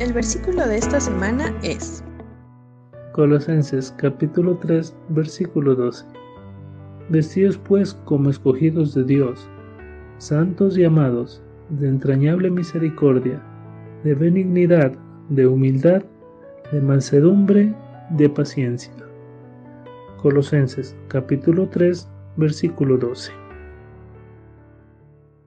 El versículo de esta semana es Colosenses capítulo 3 versículo 12. Vestidos pues como escogidos de Dios, santos y amados, de entrañable misericordia, de benignidad, de humildad, de mansedumbre, de paciencia. Colosenses capítulo 3 versículo 12.